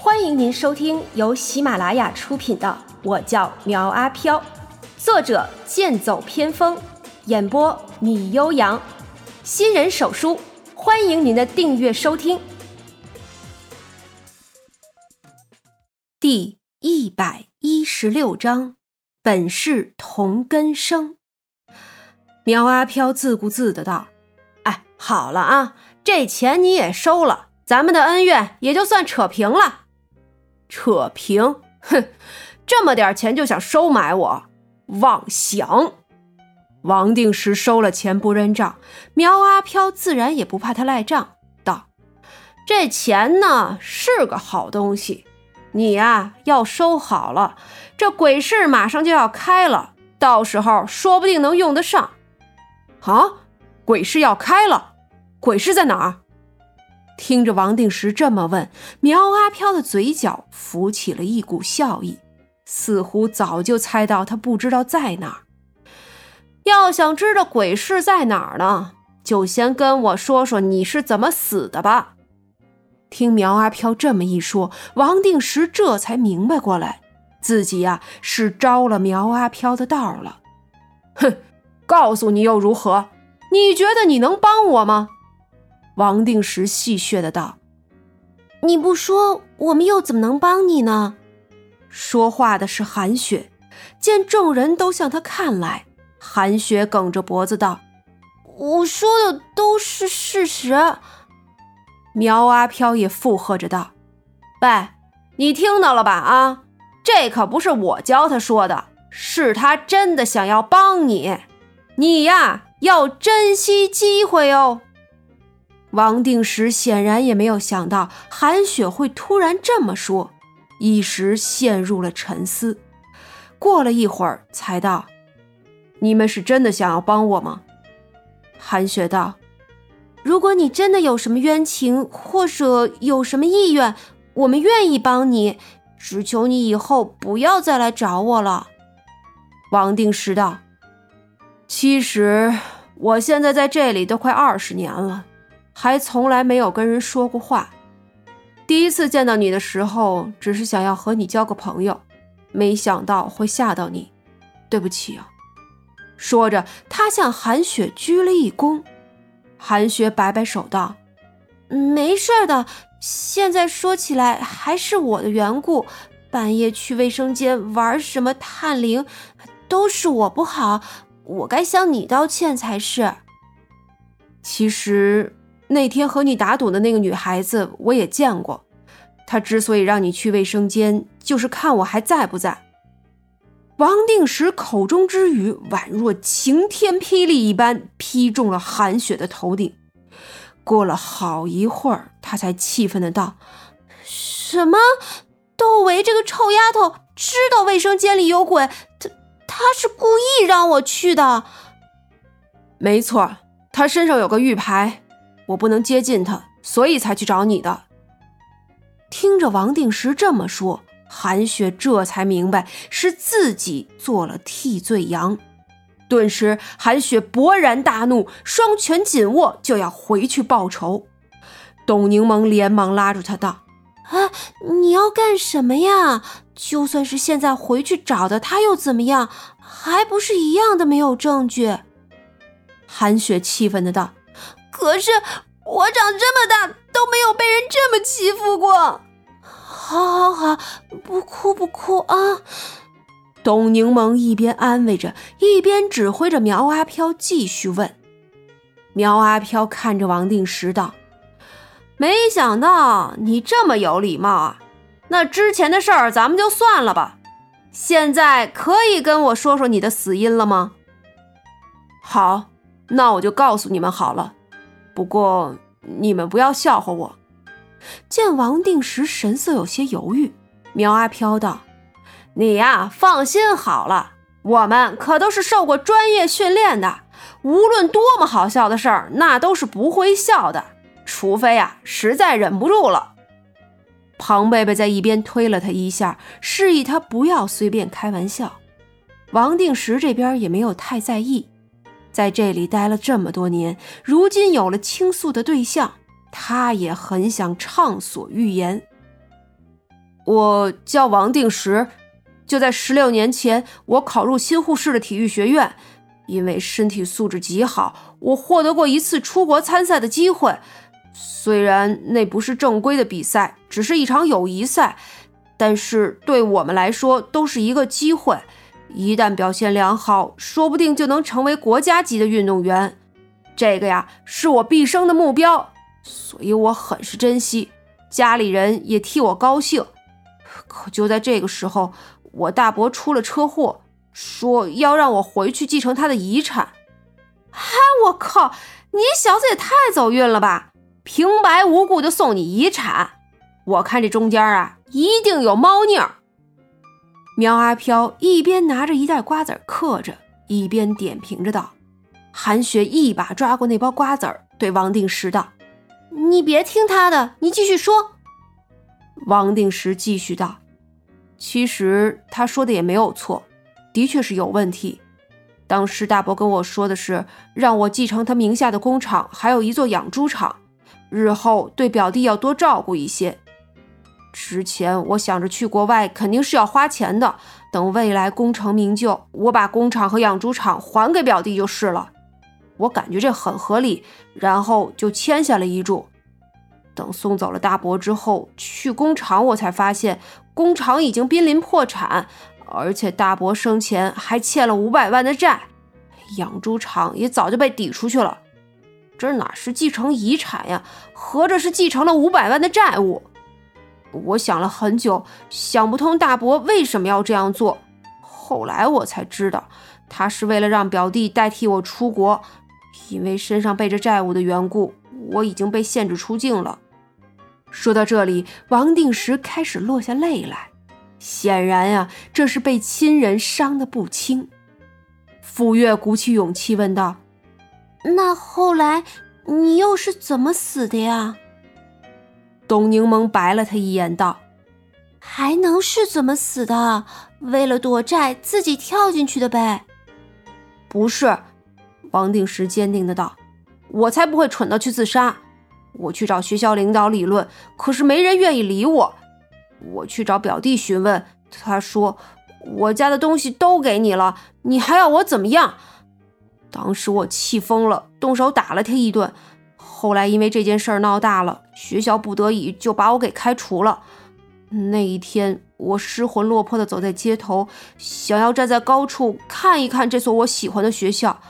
欢迎您收听由喜马拉雅出品的《我叫苗阿飘》，作者剑走偏锋，演播米悠扬，新人手书，欢迎您的订阅收听。第一百一十六章，本是同根生。苗阿飘自顾自的道：“哎，好了啊，这钱你也收了，咱们的恩怨也就算扯平了。扯平？哼，这么点钱就想收买我，妄想！”王定时收了钱不认账，苗阿飘自然也不怕他赖账，道：“这钱呢是个好东西，你呀要收好了，这鬼市马上就要开了，到时候说不定能用得上。”啊，鬼市要开了，鬼市在哪儿？听着王定时这么问，苗阿飘的嘴角浮起了一股笑意，似乎早就猜到他不知道在哪儿。要想知道鬼市在哪儿呢，就先跟我说说你是怎么死的吧。听苗阿飘这么一说，王定时这才明白过来，自己呀是着了苗阿飘的道了。哼！告诉你又如何？你觉得你能帮我吗？王定时戏谑的道：“你不说，我们又怎么能帮你呢？”说话的是韩雪。见众人都向他看来，韩雪梗着脖子道：“我说的都是事实。”苗阿飘也附和着道：“喂，你听到了吧？啊，这可不是我教他说的，是他真的想要帮你。”你呀，要珍惜机会哦。王定时显然也没有想到韩雪会突然这么说，一时陷入了沉思。过了一会儿，才道：“你们是真的想要帮我吗？”韩雪道：“如果你真的有什么冤情，或者有什么意愿，我们愿意帮你，只求你以后不要再来找我了。”王定时道。其实我现在在这里都快二十年了，还从来没有跟人说过话。第一次见到你的时候，只是想要和你交个朋友，没想到会吓到你，对不起啊。说着，他向韩雪鞠了一躬。韩雪摆摆手道：“没事的，现在说起来还是我的缘故，半夜去卫生间玩什么探灵，都是我不好。”我该向你道歉才是。其实那天和你打赌的那个女孩子，我也见过。她之所以让你去卫生间，就是看我还在不在。王定时口中之语宛若晴天霹雳一般，劈中了韩雪的头顶。过了好一会儿，他才气愤的道：“什么？窦唯这个臭丫头知道卫生间里有鬼？她……”她是故意让我去的，没错，她身上有个玉牌，我不能接近他，所以才去找你的。听着王定时这么说，韩雪这才明白是自己做了替罪羊，顿时韩雪勃然大怒，双拳紧握，就要回去报仇。董柠檬连忙拉住他道：“啊，你要干什么呀？”就算是现在回去找的他又怎么样？还不是一样的没有证据。韩雪气愤的道：“可是我长这么大都没有被人这么欺负过。”好，好，好，不哭不哭啊！董柠檬一边安慰着，一边指挥着苗阿飘继续问。苗阿飘看着王定时道：“没想到你这么有礼貌啊！”那之前的事儿咱们就算了吧，现在可以跟我说说你的死因了吗？好，那我就告诉你们好了。不过你们不要笑话我。见王定时神色有些犹豫，苗阿飘道：“你呀，放心好了，我们可都是受过专业训练的，无论多么好笑的事儿，那都是不会笑的，除非呀，实在忍不住了。”庞贝贝在一边推了他一下，示意他不要随便开玩笑。王定时这边也没有太在意，在这里待了这么多年，如今有了倾诉的对象，他也很想畅所欲言。我叫王定时，就在十六年前，我考入新护市的体育学院，因为身体素质极好，我获得过一次出国参赛的机会。虽然那不是正规的比赛，只是一场友谊赛，但是对我们来说都是一个机会。一旦表现良好，说不定就能成为国家级的运动员。这个呀，是我毕生的目标，所以我很是珍惜。家里人也替我高兴。可就在这个时候，我大伯出了车祸，说要让我回去继承他的遗产。嗨，我靠！你小子也太走运了吧！平白无故就送你遗产，我看这中间啊，一定有猫腻儿。苗阿飘一边拿着一袋瓜子嗑着，一边点评着道：“韩雪一把抓过那包瓜子儿，对王定时道：‘你别听他的，你继续说。’王定时继续道：‘其实他说的也没有错，的确是有问题。当时大伯跟我说的是，让我继承他名下的工厂，还有一座养猪场，日后对表弟要多照顾一些。’”之前我想着去国外肯定是要花钱的，等未来功成名就，我把工厂和养猪场还给表弟就是了。我感觉这很合理，然后就签下了遗嘱。等送走了大伯之后，去工厂我才发现工厂已经濒临破产，而且大伯生前还欠了五百万的债，养猪场也早就被抵出去了。这哪是继承遗产呀？合着是继承了五百万的债务。我想了很久，想不通大伯为什么要这样做。后来我才知道，他是为了让表弟代替我出国，因为身上背着债务的缘故，我已经被限制出境了。说到这里，王定时开始落下泪来，显然呀，这是被亲人伤得不轻。傅月鼓起勇气问道：“那后来你又是怎么死的呀？”董柠檬白了他一眼，道：“还能是怎么死的？为了躲债，自己跳进去的呗。”不是，王定时坚定的道：“我才不会蠢到去自杀。我去找学校领导理论，可是没人愿意理我。我去找表弟询问，他说我家的东西都给你了，你还要我怎么样？当时我气疯了，动手打了他一顿。”后来因为这件事儿闹大了，学校不得已就把我给开除了。那一天，我失魂落魄的走在街头，想要站在高处看一看这所我喜欢的学校，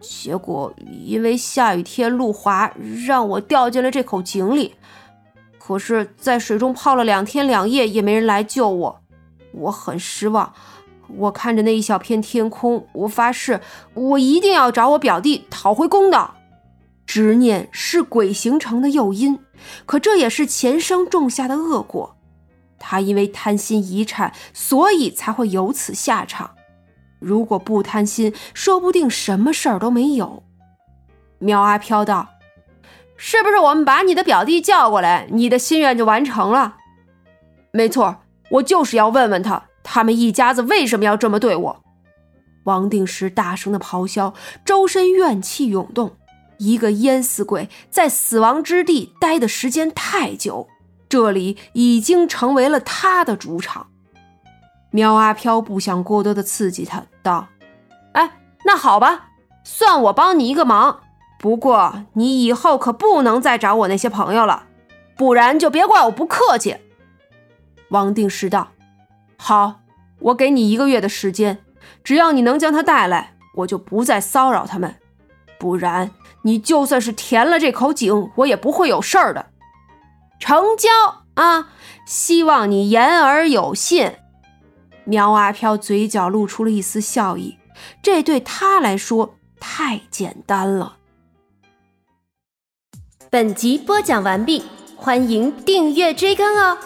结果因为下雨天路滑，让我掉进了这口井里。可是，在水中泡了两天两夜，也没人来救我，我很失望。我看着那一小片天空，我发誓，我一定要找我表弟讨回公道。执念是鬼形成的诱因，可这也是前生种下的恶果。他因为贪心遗产，所以才会有此下场。如果不贪心，说不定什么事儿都没有。苗阿飘道：“是不是我们把你的表弟叫过来，你的心愿就完成了？”没错，我就是要问问他，他们一家子为什么要这么对我。王定石大声的咆哮，周身怨气涌动。一个淹死鬼在死亡之地待的时间太久，这里已经成为了他的主场。苗阿飘不想过多的刺激他，道：“哎，那好吧，算我帮你一个忙。不过你以后可不能再找我那些朋友了，不然就别怪我不客气。”王定时道：“好，我给你一个月的时间，只要你能将他带来，我就不再骚扰他们。不然……”你就算是填了这口井，我也不会有事儿的。成交啊！希望你言而有信。苗阿飘嘴角露出了一丝笑意，这对他来说太简单了。本集播讲完毕，欢迎订阅追更哦。